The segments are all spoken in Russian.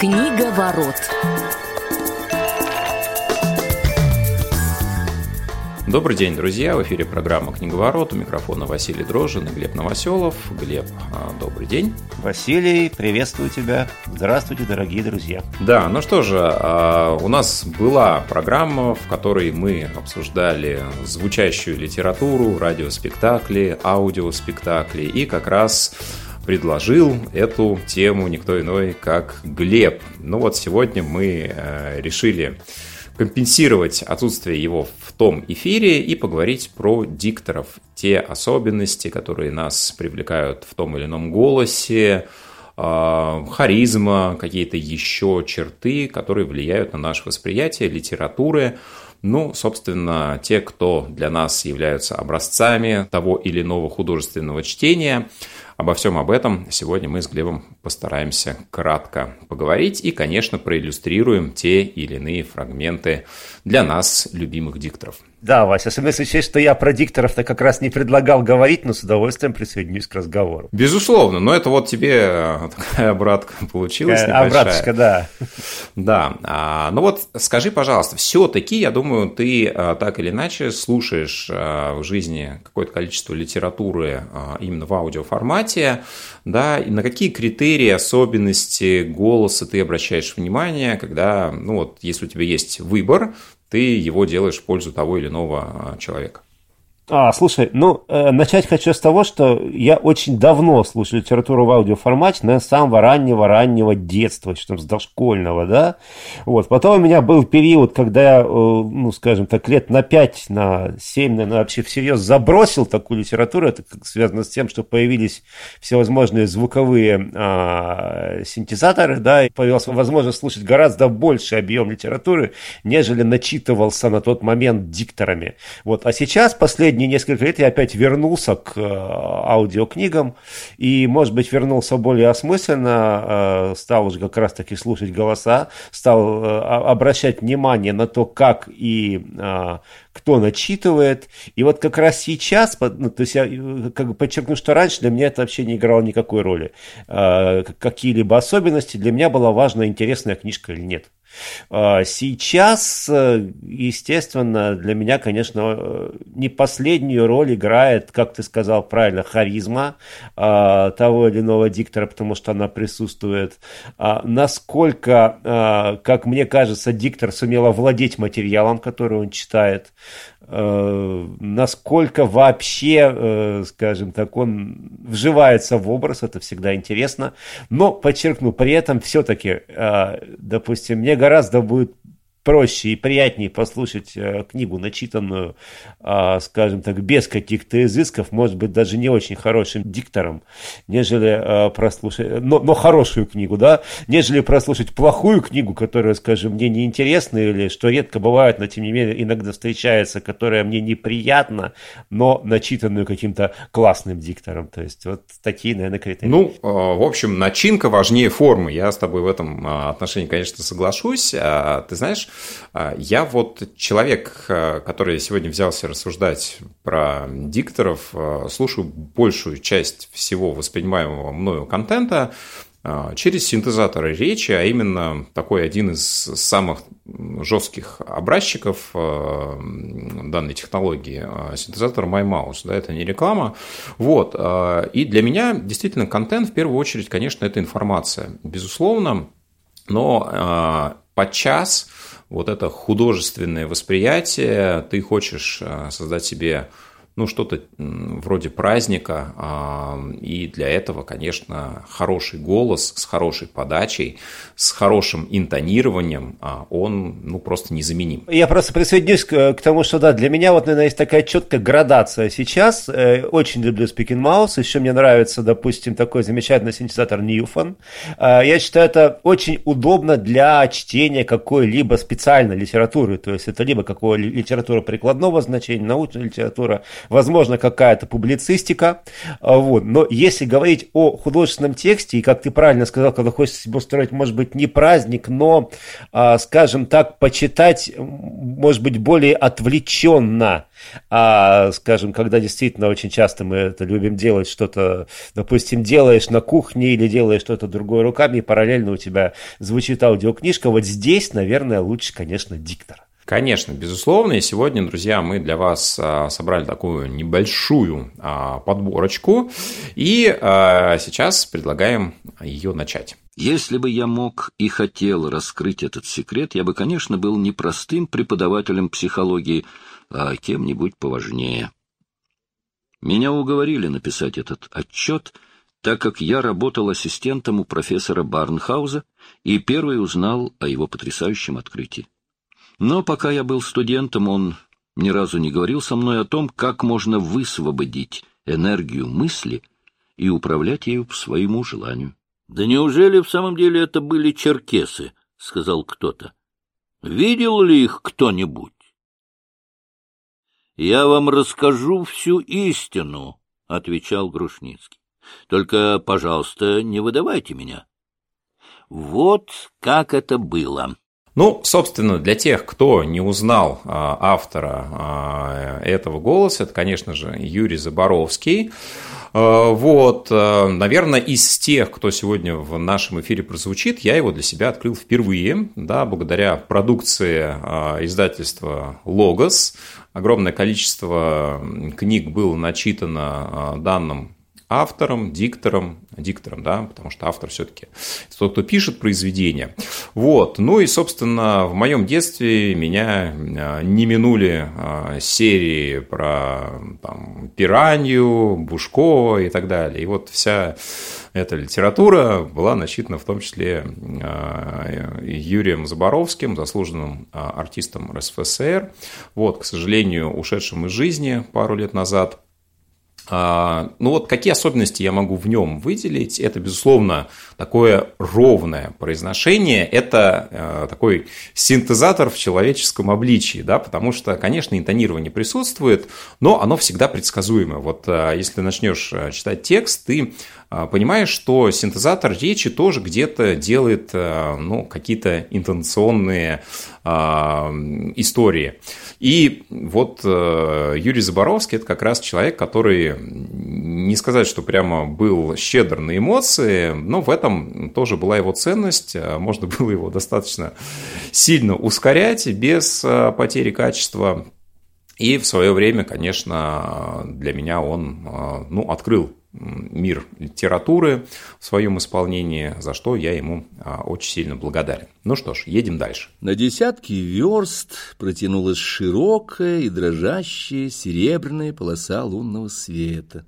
Книга ворот. Добрый день, друзья! В эфире программа «Книговорот». У микрофона Василий Дрожжин и Глеб Новоселов. Глеб, а, добрый день. Василий, приветствую тебя. Здравствуйте, дорогие друзья. Да, ну что же, а, у нас была программа, в которой мы обсуждали звучащую литературу, радиоспектакли, аудиоспектакли и как раз предложил эту тему никто иной, как Глеб. Ну вот сегодня мы э, решили компенсировать отсутствие его в том эфире и поговорить про дикторов, те особенности, которые нас привлекают в том или ином голосе, э, харизма, какие-то еще черты, которые влияют на наше восприятие литературы. Ну, собственно, те, кто для нас являются образцами того или иного художественного чтения – Обо всем об этом сегодня мы с Глебом постараемся кратко поговорить и, конечно, проиллюстрируем те или иные фрагменты для нас любимых дикторов. Да, Вася, особенно если учесть, что я про дикторов-то как раз не предлагал говорить, но с удовольствием присоединюсь к разговору. Безусловно, но это вот тебе э, такая обратка получилась такая небольшая. Обраточка, да. Да, а, ну вот скажи, пожалуйста, все-таки, я думаю, ты а, так или иначе слушаешь а, в жизни какое-то количество литературы а, именно в аудиоформате, да, и на какие критерии, особенности голоса ты обращаешь внимание, когда, ну вот, если у тебя есть выбор, ты его делаешь в пользу того или иного а, человека. А, слушай, ну, э, начать хочу с того, что я очень давно слушаю литературу в аудиоформате, наверное, с самого раннего-раннего детства, что там, с дошкольного, да. Вот, потом у меня был период, когда я, э, ну, скажем так, лет на 5, на 7, наверное, вообще всерьез забросил такую литературу, это связано с тем, что появились всевозможные звуковые а, синтезаторы, да, и появилась возможность слушать гораздо больше объем литературы, нежели начитывался на тот момент дикторами. Вот, а сейчас, последний последние несколько лет я опять вернулся к э, аудиокнигам и, может быть, вернулся более осмысленно, э, стал уже как раз-таки слушать голоса, стал э, обращать внимание на то, как и кто начитывает. И вот как раз сейчас, ну, то есть я как бы подчеркну, что раньше для меня это вообще не играло никакой роли. Какие-либо особенности, для меня была важна, интересная книжка или нет. А, сейчас, э, естественно, для меня, конечно, э, не последнюю роль играет, как ты сказал правильно, харизма а, того или иного диктора, потому что она присутствует. А, насколько, как мне кажется, диктор сумел овладеть материалом, который он читает, насколько вообще, э, скажем так, он вживается в образ, это всегда интересно. Но, подчеркну, при этом все-таки, э, допустим, мне гораздо будет проще и приятнее послушать э, книгу, начитанную, э, скажем так, без каких-то изысков, может быть, даже не очень хорошим диктором, нежели э, прослушать, но, но хорошую книгу, да, нежели прослушать плохую книгу, которая, скажем, мне неинтересна или, что редко бывает, но тем не менее иногда встречается, которая мне неприятна, но начитанную каким-то классным диктором. То есть вот такие, наверное, критерии. Ну, в общем, начинка важнее формы. Я с тобой в этом отношении, конечно, соглашусь. А, ты знаешь, а, я вот человек, а, который сегодня взялся рассуждать про дикторов, а, слушаю большую часть всего воспринимаемого мною контента через синтезаторы речи, а именно такой один из самых жестких образчиков данной технологии, синтезатор MyMouse, да, это не реклама. Вот. И для меня действительно контент в первую очередь, конечно, это информация, безусловно, но подчас вот это художественное восприятие, ты хочешь э, создать себе ну, что-то вроде праздника, а, и для этого, конечно, хороший голос с хорошей подачей, с хорошим интонированием, а, он, ну, просто незаменим. Я просто присоединюсь к, тому, что, да, для меня вот, наверное, есть такая четкая градация сейчас. Э, очень люблю Speaking Mouse, еще мне нравится, допустим, такой замечательный синтезатор Newfon. Э, я считаю, это очень удобно для чтения какой-либо специальной литературы, то есть это либо какого литература прикладного значения, научная литература, возможно, какая-то публицистика, а, вот. но если говорить о художественном тексте, и как ты правильно сказал, когда хочется себе устроить, может быть, не праздник, но, а, скажем так, почитать, может быть, более отвлеченно, а, скажем, когда действительно очень часто мы это любим делать, что-то, допустим, делаешь на кухне или делаешь что-то другое руками, и параллельно у тебя звучит аудиокнижка, вот здесь, наверное, лучше, конечно, диктор. Конечно, безусловно. И сегодня, друзья, мы для вас а, собрали такую небольшую а, подборочку. И а, сейчас предлагаем ее начать. Если бы я мог и хотел раскрыть этот секрет, я бы, конечно, был не простым преподавателем психологии, а кем-нибудь поважнее. Меня уговорили написать этот отчет, так как я работал ассистентом у профессора Барнхауза и первый узнал о его потрясающем открытии. Но пока я был студентом, он ни разу не говорил со мной о том, как можно высвободить энергию мысли и управлять ею по своему желанию. — Да неужели в самом деле это были черкесы? — сказал кто-то. — Видел ли их кто-нибудь? — Я вам расскажу всю истину, — отвечал Грушницкий. — Только, пожалуйста, не выдавайте меня. Вот как это было. Ну, собственно, для тех, кто не узнал а, автора а, этого голоса, это, конечно же, Юрий Заборовский. А, вот, наверное, из тех, кто сегодня в нашем эфире прозвучит, я его для себя открыл впервые, да, благодаря продукции издательства «Логос». Огромное количество книг было начитано данным автором, диктором, диктором, да, потому что автор все-таки тот, кто пишет произведение. Вот. Ну и, собственно, в моем детстве меня а, не минули а, серии про там, Пиранью, Бушкова и так далее. И вот вся эта литература была начитана в том числе а, Юрием Заборовским, заслуженным артистом РСФСР, вот, к сожалению, ушедшим из жизни пару лет назад – ну вот какие особенности я могу в нем выделить? Это, безусловно, такое ровное произношение. Это э, такой синтезатор в человеческом обличии, да, потому что, конечно, интонирование присутствует, но оно всегда предсказуемо. Вот э, если начнешь э, читать текст, ты понимаешь, что синтезатор речи тоже где-то делает ну, какие-то интонационные истории. И вот э, Юрий Заборовский – это как раз человек, который, не сказать, что прямо был щедр на эмоции, но в этом тоже была его ценность. Э, можно было его достаточно сильно ускорять без э, потери качества. И в свое время, конечно, для меня он ну, открыл мир литературы в своем исполнении, за что я ему а, очень сильно благодарен. Ну что ж, едем дальше. На десятки верст протянулась широкая и дрожащая серебряная полоса лунного света.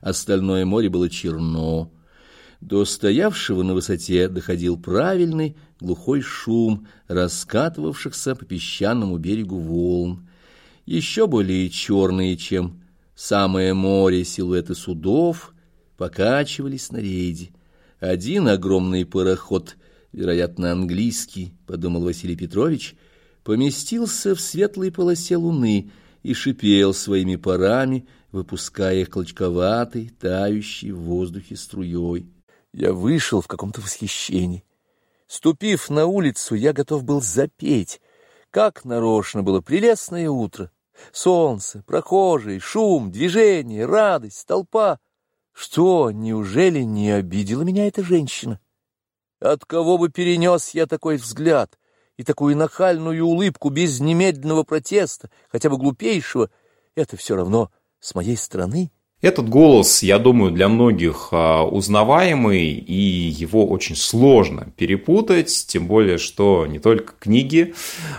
Остальное море было черно. До стоявшего на высоте доходил правильный глухой шум раскатывавшихся по песчаному берегу волн, еще более черные, чем Самое море силуэты судов покачивались на рейде. Один огромный пароход, вероятно, английский, подумал Василий Петрович, поместился в светлой полосе луны и шипел своими парами, выпуская их клочковатой, тающей в воздухе струей. Я вышел в каком-то восхищении. Ступив на улицу, я готов был запеть. Как нарочно было прелестное утро! Солнце, прохожие, шум, движение, радость, толпа. Что, неужели не обидела меня эта женщина? От кого бы перенес я такой взгляд и такую нахальную улыбку без немедленного протеста, хотя бы глупейшего, это все равно с моей стороны — этот голос, я думаю, для многих а, узнаваемый, и его очень сложно перепутать, тем более, что не только книги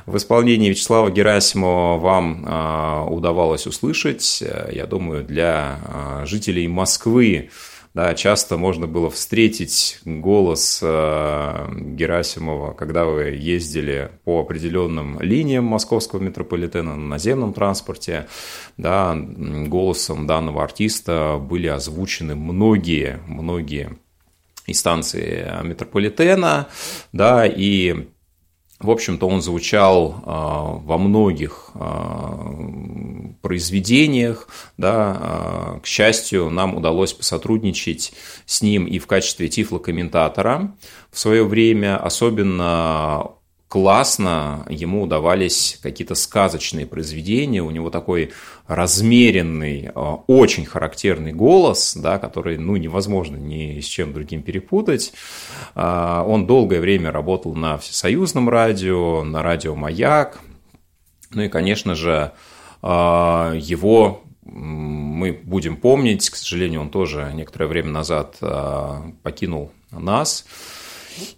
в исполнении Вячеслава Герасимова вам а, удавалось услышать. Я думаю, для а, жителей Москвы да, часто можно было встретить голос э, Герасимова, когда вы ездили по определенным линиям московского метрополитена на наземном транспорте. Да, голосом данного артиста были озвучены многие, многие и станции метрополитена, да, и В общем-то, он звучал а, во многих а, произведениях. Да, а, к счастью, нам удалось посотрудничать с ним и в качестве тифлокомментатора в свое время. Особенно классно ему удавались какие-то сказочные произведения. У него такой размеренный, а, очень характерный голос, да, который ну, невозможно ни с чем другим перепутать. А, он долгое время работал на всесоюзном радио, на радио «Маяк». Ну и, конечно же, а, его мы будем помнить. К сожалению, он тоже некоторое время назад покинул нас.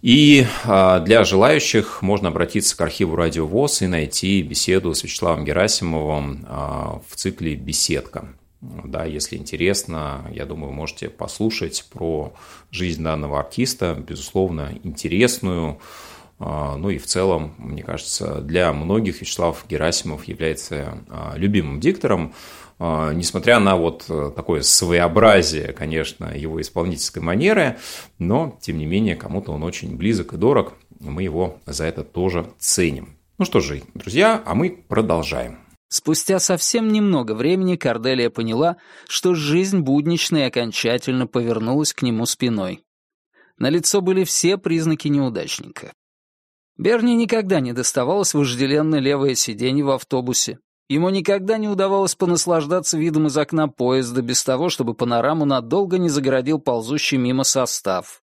И а, для желающих можно обратиться к архиву Радио ВОЗ и найти беседу с Вячеславом Герасимовым а, в цикле «Беседка». Да, если интересно, я думаю, вы можете послушать про жизнь данного артиста, безусловно, интересную. А, ну и в целом, мне кажется, для многих Вячеслав Герасимов является любимым диктором. А, несмотря на вот э, такое своеобразие, конечно, его исполнительской манеры, но, тем не менее, кому-то он очень близок и дорог, мы его за это тоже ценим. Ну что же, друзья, а мы продолжаем. Спустя совсем немного времени Корделия поняла, что жизнь будничная окончательно повернулась к нему спиной. На лицо были все признаки неудачника. Берни никогда не доставалось вожделенное левое сиденье в автобусе, Ему никогда не удавалось понаслаждаться видом из окна поезда без того, чтобы панораму надолго не загородил ползущий мимо состав.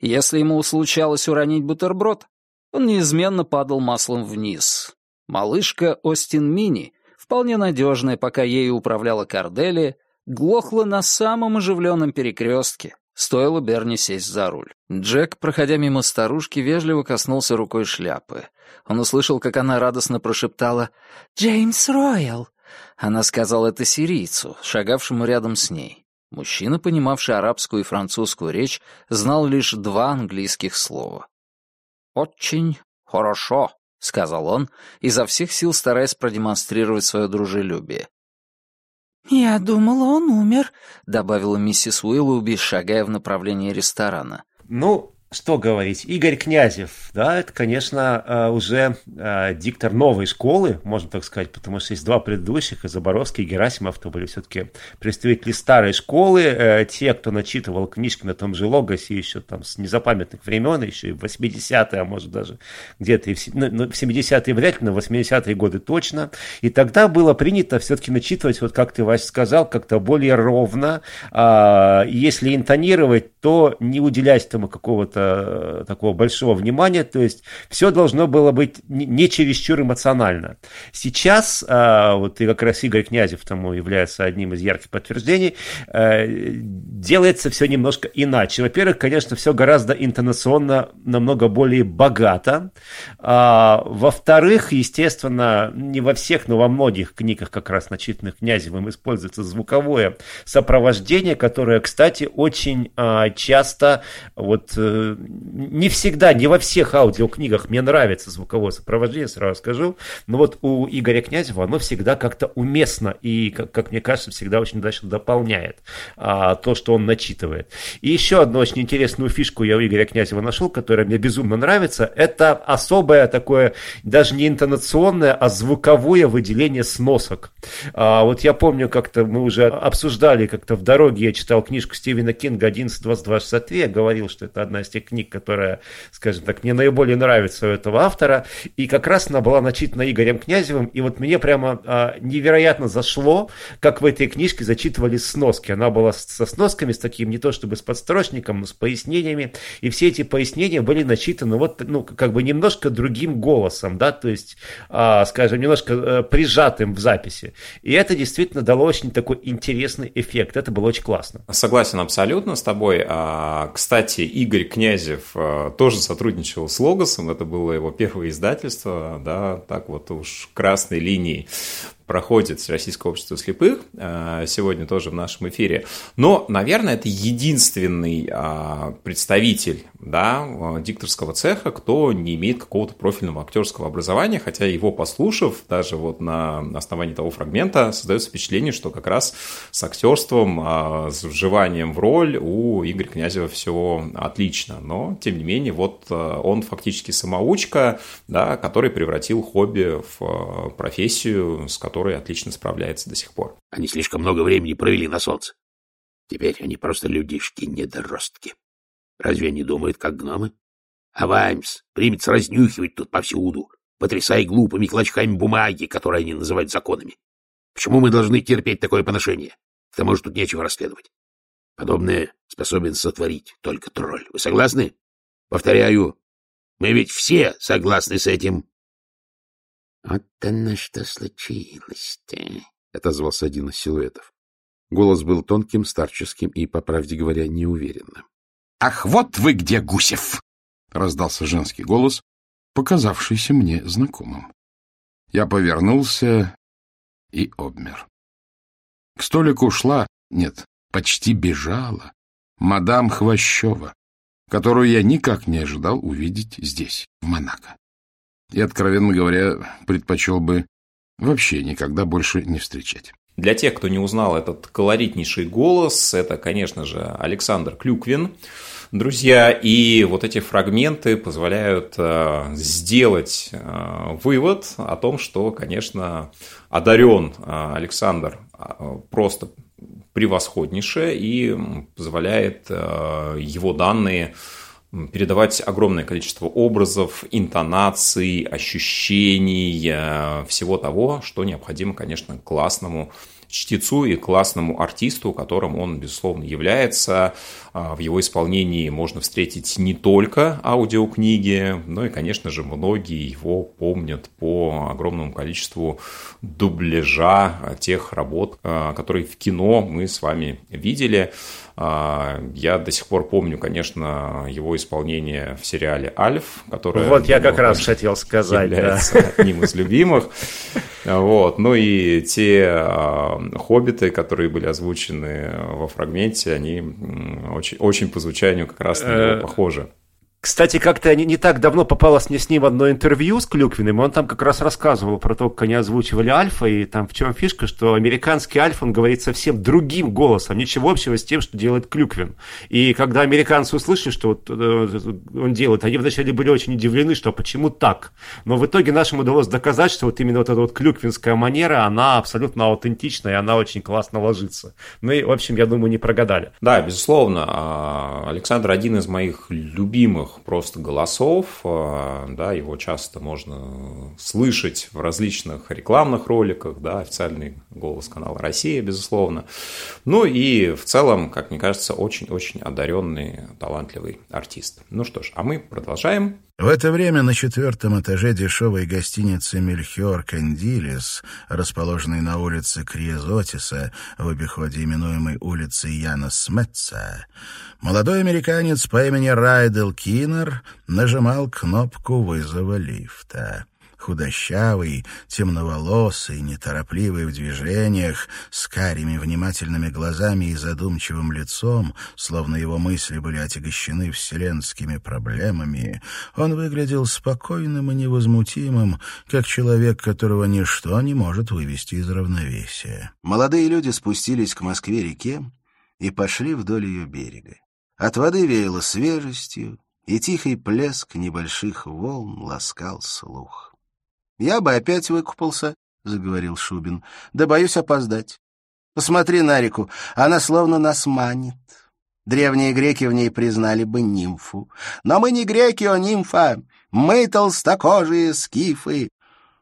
Если ему случалось уронить бутерброд, он неизменно падал маслом вниз. Малышка Остин Мини, вполне надежная, пока ею управляла Корделия, глохла на самом оживленном перекрестке, стоило Берни сесть за руль. Джек, проходя мимо старушки, вежливо коснулся рукой шляпы. Он услышал, как она радостно прошептала «Джеймс Роял». Она сказала это сирийцу, шагавшему рядом с ней. Мужчина, понимавший арабскую и французскую речь, знал лишь два английских слова. «Очень хорошо», — сказал он, изо всех сил стараясь продемонстрировать свое дружелюбие. «Я думала, он умер», — добавила миссис Уиллуби, шагая в направлении ресторана. «Ну, что говорить, Игорь Князев, да, это, конечно, э, уже э, диктор новой школы, можно так сказать, потому что есть два предыдущих, и Заборовский, и Герасимов, то были все-таки представители старой школы, э, те, кто начитывал книжки на том же Логосе еще там с незапамятных времен, еще и в 80-е, а может даже где-то и в, ну, ну в 70-е вряд ли, но в 80-е годы точно, и тогда было принято все-таки начитывать, вот как ты, Вася, сказал, как-то более ровно, а, если интонировать, то не уделять этому какого-то какого-то э, такого большого внимания, то есть все должно было быть не чересчур эмоционально. Сейчас, э, вот и как раз Игорь Князев тому является одним из ярких подтверждений, э, делается все немножко иначе. Во-первых, конечно, все гораздо интонационно намного более богато. А, во-вторых, естественно, не во всех, но во многих книгах, как раз начитанных Князевым, используется звуковое сопровождение, которое, кстати, очень а, часто вот не всегда, не во всех аудиокнигах мне нравится звуковое сопровождение, сразу скажу, но вот у Игоря Князева оно всегда как-то уместно и, как, как мне кажется, всегда очень удачно дополняет а, то, что он начитывает. И еще одну очень интересную фишку я у Игоря Князева нашел, которая мне безумно нравится, это особое такое, даже не интонационное, а звуковое выделение сносок. А, вот я помню, как-то мы уже обсуждали, как-то в дороге я читал книжку Стивена Кинга 11.22.63, я говорил, что это одна из тех книг, которая, скажем так, мне наиболее нравится у этого автора, и как раз она была начитана Игорем Князевым, и вот мне прямо а, невероятно зашло, как в этой книжке зачитывали сноски. Она была со сносками, с таким не то чтобы с подстрочником, но с пояснениями, и все эти пояснения были начитаны вот, ну, как бы немножко другим голосом, да, то есть, а, скажем, немножко а, прижатым в записи. И это действительно дало очень такой интересный эффект, это было очень классно. Согласен абсолютно с тобой. А, кстати, Игорь Князев Князев э, тоже сотрудничал с Логосом, это было его первое издательство, да, так вот уж красной линией проходит Российское общество слепых, э, сегодня тоже в нашем эфире. Но, наверное, это единственный а, представитель да, дикторского цеха, кто не имеет какого-то профильного актерского образования, хотя его послушав, даже вот на основании того фрагмента, создается впечатление, что как раз с актерством, а, с вживанием в роль у Игоря Князева все отлично. Но, тем не менее, вот э, он фактически самоучка, да, который превратил хобби в э, профессию, с которой отлично справляется до сих пор. Они слишком много времени провели на солнце. Теперь они просто людишки, недоростки. Разве они думают, как гномы? А Ваймс примется разнюхивать тут повсюду, потрясая глупыми клочками бумаги, которые они называют законами. Почему мы должны терпеть такое поношение? К тому же тут нечего расследовать. Подобное способен сотворить только тролль. Вы согласны? Повторяю, мы ведь все согласны с этим. — Вот оно что случилось-то, — отозвался один из силуэтов. Голос был тонким, старческим и, по правде говоря, неуверенным. — Ах, вот вы где, Гусев! — раздался женский голос, показавшийся мне знакомым. Я повернулся и обмер. К столику шла, нет, почти бежала, мадам Хвощева, которую я никак не ожидал увидеть здесь, в Монако. И, откровенно говоря, предпочел бы вообще никогда больше не встречать. Для тех, кто не узнал этот колоритнейший голос, это, конечно же, Александр Клюквин. Друзья, и вот эти фрагменты позволяют э, сделать э, вывод о том, что, конечно, одарен э, Александр просто превосходнейше и позволяет его данные передавать огромное количество образов, интонаций, ощущений, всего того, что необходимо, конечно, классному чтецу и классному артисту, которым он, безусловно, является. А, в его исполнении можно встретить не только аудиокниги, но и, конечно же, многие его помнят по огромному количеству дубляжа тех работ, а, которые в кино мы с вами видели. А, я до сих пор помню, конечно, его исполнение в сериале «Альф», который... Вот я как раз хотел сказать, является да. одним из любимых. Вот. Ну и те а, хоббиты, которые были озвучены во фрагменте, они очень, очень по звучанию как раз на него э, похожи. Кстати, как-то не, так давно попалось мне с ним одно интервью с Клюквиным, и он там как раз рассказывал про то, как они озвучивали Альфа, и там в чем фишка, что американский Альфа, он говорит совсем другим голосом, ничего общего с тем, что делает Клюквин. И когда американцы услышали, что вот э, он делает, они вначале были очень удивлены, что почему так. Но в итоге нашим удалось доказать, что вот именно вот эта вот клюквинская манера, она абсолютно аутентичная, и она очень классно ложится. Ну и, в общем, я думаю, не прогадали. Да, безусловно. А, Александр один из моих любимых знакомых просто голосов, а, да, его часто можно слышать в различных рекламных роликах, да, официальный голос канала «Россия», безусловно. Ну и в целом, как мне кажется, очень-очень одаренный, талантливый артист. Ну что ж, а мы продолжаем. В это время на четвертом этаже дешевой гостиницы «Мельхиор Кандилис», расположенной на улице Криезотиса, в обиходе именуемой улицей Яна Сметца, молодой американец по имени Райдел Киннер нажимал кнопку вызова лифта худощавый, темноволосый, неторопливый в движениях, с карими внимательными глазами и задумчивым лицом, словно его мысли были отягощены вселенскими проблемами, он выглядел спокойным и невозмутимым, как человек, которого ничто не может вывести из равновесия. Молодые люди спустились к Москве-реке и пошли вдоль ее берега. От воды веяло свежестью, и тихий плеск небольших волн ласкал слух. Я бы опять выкупался, — заговорил Шубин, — да боюсь опоздать. Посмотри на реку, она словно нас манит. Древние греки в ней признали бы нимфу. Но мы не греки, а нимфа. Мы толстокожие скифы.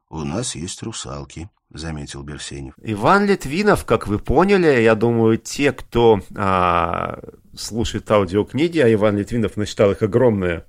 У нас есть русалки, — заметил Берсенев. Иван Литвинов, как вы поняли, я думаю, те, кто а, слушает аудиокниги, а Иван Литвинов насчитал их огромное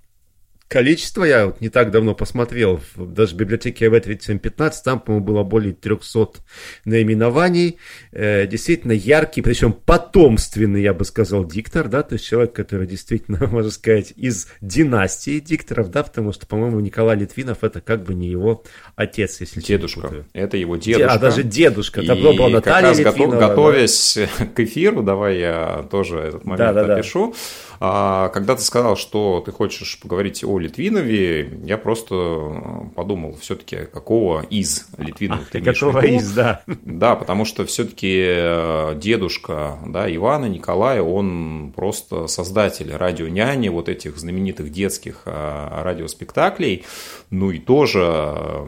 количество. Я вот не так давно посмотрел, даже в библиотеке АВ-3715, там, по-моему, было более 300 наименований. Э, действительно яркий, причем потомственный, я бы сказал, диктор, да, то есть человек, который действительно, можно сказать, из династии дикторов, да, потому что, по-моему, Николай Литвинов это как бы не его отец, если Дедушка. Это его дедушка. А, даже дедушка. Добро была Наталья как раз Литвинова, готовясь да. к эфиру, давай я тоже этот момент да, да, опишу. Да. А, когда ты сказал, что ты хочешь поговорить о Литвинове, я просто подумал, все-таки какого из Литвиновых а, ты Какого из, да. Да, потому что все-таки э, дедушка да, Ивана Николая, он просто создатель радионяни, вот этих знаменитых детских а, радиоспектаклей. Ну и тоже,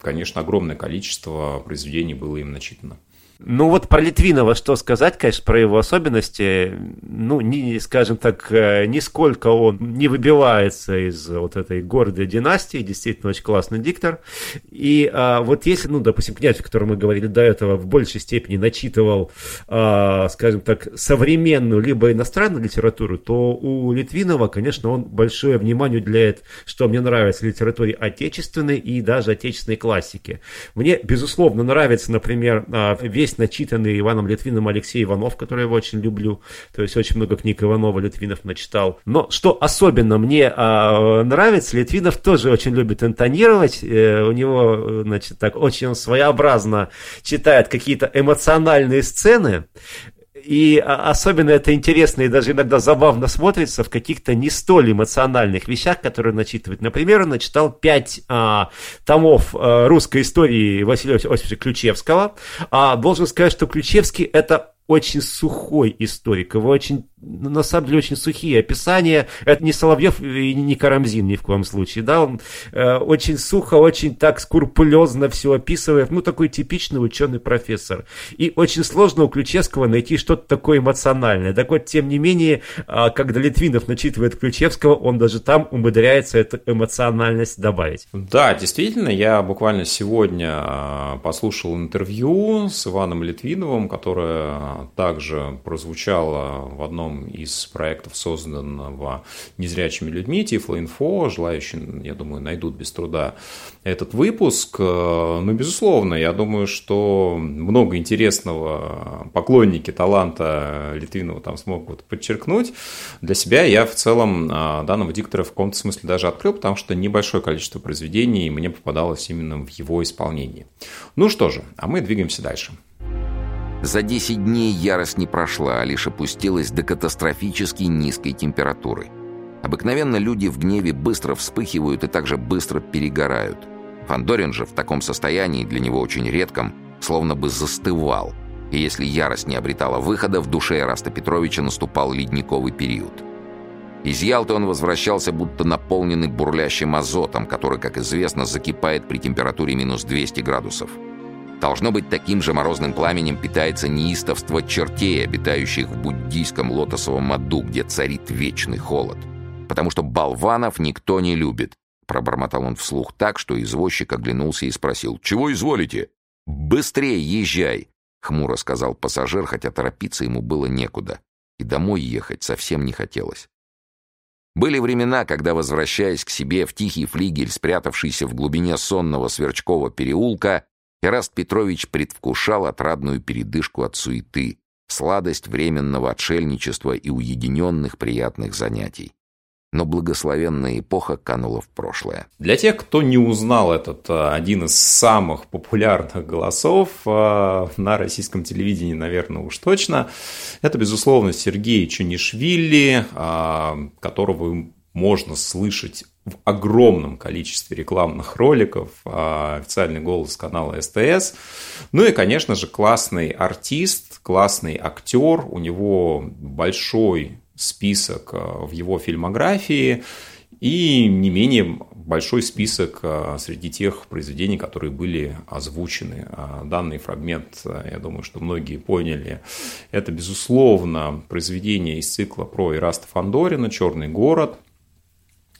конечно, огромное количество произведений было им начитано. Ну вот про Литвинова что сказать, конечно, про его особенности. Ну, не, скажем так, э, нисколько он не выбивается из вот этой гордой династии. Действительно, очень классный диктор. И а, вот если, ну, допустим, князь, о котором мы говорили до этого, в большей степени начитывал, а, скажем так, современную либо иностранную литературу, то у Литвинова, конечно, он большое внимание уделяет, что мне нравится, литературе отечественной и даже отечественной классики. Мне, безусловно, нравится, например, а, весь есть начитанный Иваном Литвином Алексей Иванов, который я очень люблю. То есть очень много книг Иванова Литвинов начитал. Но что особенно мне а, нравится, Литвинов тоже очень любит интонировать. Э, у него, значит, так очень своеобразно читает какие-то эмоциональные сцены. И особенно это интересно и даже иногда забавно смотрится в каких-то не столь эмоциональных вещах, которые начитывает. Например, он начитал пять а, томов а, русской истории Василия Осиповича Ключевского. А, должен сказать, что Ключевский это очень сухой историк, его очень ну, на самом деле очень сухие описания. Это не Соловьев и не Карамзин ни в коем случае. Да? Он э, очень сухо, очень так скрупулезно все описывает. Ну, такой типичный ученый профессор. И очень сложно у Ключевского найти что-то такое эмоциональное. Так вот, тем не менее, э, когда Литвинов начитывает Ключевского, он даже там умудряется эту эмоциональность добавить. Да, действительно, я буквально сегодня а, послушал интервью с Иваном Литвиновым, которое также прозвучало в одном из проектов, созданного незрячими людьми, Тифлоинфо. Желающие, я думаю, найдут без труда этот выпуск. Ну, безусловно, я думаю, что много интересного поклонники таланта Литвинова там смогут подчеркнуть. Для себя я в целом а, данного диктора в каком-то смысле даже открыл, потому что небольшое количество произведений мне попадалось именно в его исполнении. Ну что же, а мы двигаемся дальше. За 10 дней ярость не прошла, а лишь опустилась до катастрофически низкой температуры. Обыкновенно люди в гневе быстро вспыхивают и также быстро перегорают. Фандорин же в таком состоянии, для него очень редком, словно бы застывал. И если ярость не обретала выхода, в душе Раста Петровича наступал ледниковый период. Из Ялты он возвращался, будто наполненный бурлящим азотом, который, как известно, закипает при температуре минус 200 градусов. Должно быть, таким же морозным пламенем питается неистовство чертей, обитающих в буддийском лотосовом аду, где царит вечный холод. Потому что болванов никто не любит. Пробормотал он вслух так, что извозчик оглянулся и спросил, «Чего изволите?» «Быстрее езжай!» — хмуро сказал пассажир, хотя торопиться ему было некуда. И домой ехать совсем не хотелось. Были времена, когда, возвращаясь к себе в тихий флигель, спрятавшийся в глубине сонного Сверчкова переулка, Ираст Петрович предвкушал отрадную передышку от суеты, сладость временного отшельничества и уединенных приятных занятий. Но благословенная эпоха канула в прошлое. Для тех, кто не узнал этот э, один из самых популярных голосов э, на российском телевидении, наверное, уж точно, это, безусловно, Сергей Чунишвили, э, которого можно слышать в огромном количестве рекламных роликов, а, официальный голос канала СТС. Ну и, конечно же, классный артист, классный актер, у него большой список а, в его фильмографии и не менее большой список а, среди тех произведений, которые были озвучены. Данный фрагмент, я думаю, что многие поняли, это, безусловно, произведение из цикла про Ираста Фандорина «Черный город»,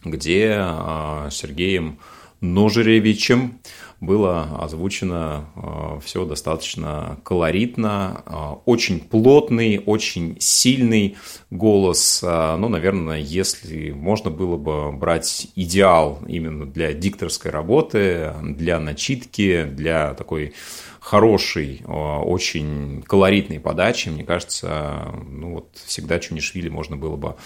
где а, Сергеем Ножеревичем было озвучено э, все достаточно колоритно, э, очень плотный, очень сильный голос. Ну, наверное, если можно было бы брать идеал именно для дикторской работы, для начитки, для такой хорошей, очень колоритной подачи, мне кажется, ну вот всегда Чунишвили можно было бы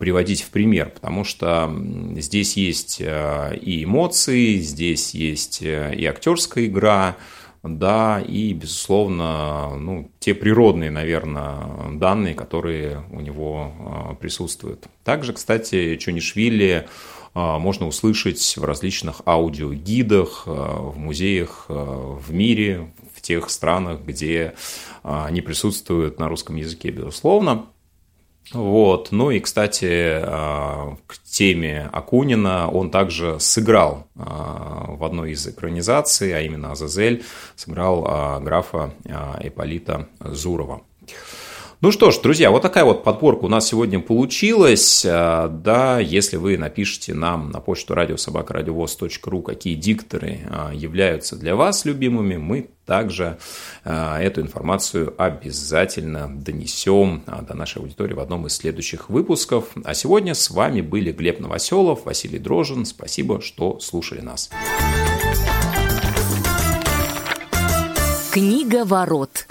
приводить в пример, потому что здесь есть э, и эмоции, здесь есть э, и актерская игра, да, и, безусловно, ну, те природные, наверное, данные, которые у него э, присутствуют. Также, кстати, Чунишвили можно услышать в различных аудиогидах, в музеях в мире, тех странах, где а, они присутствуют на русском языке, безусловно. Вот. Ну и, кстати, а, к теме Акунина он также сыграл а, в одной из экранизаций, а именно Азазель, сыграл графа Эполита Зурова. Ну что ж, друзья, вот такая вот подборка у нас сегодня получилась. А, да, если вы напишите нам на почту радиособакарадиовоз.ру, какие дикторы а, являются для вас любимыми, мы также а, эту информацию обязательно донесем до нашей аудитории в одном из следующих выпусков. А сегодня с вами были Глеб Новоселов, Василий Дрожин. Спасибо, что слушали нас. Книга ворот.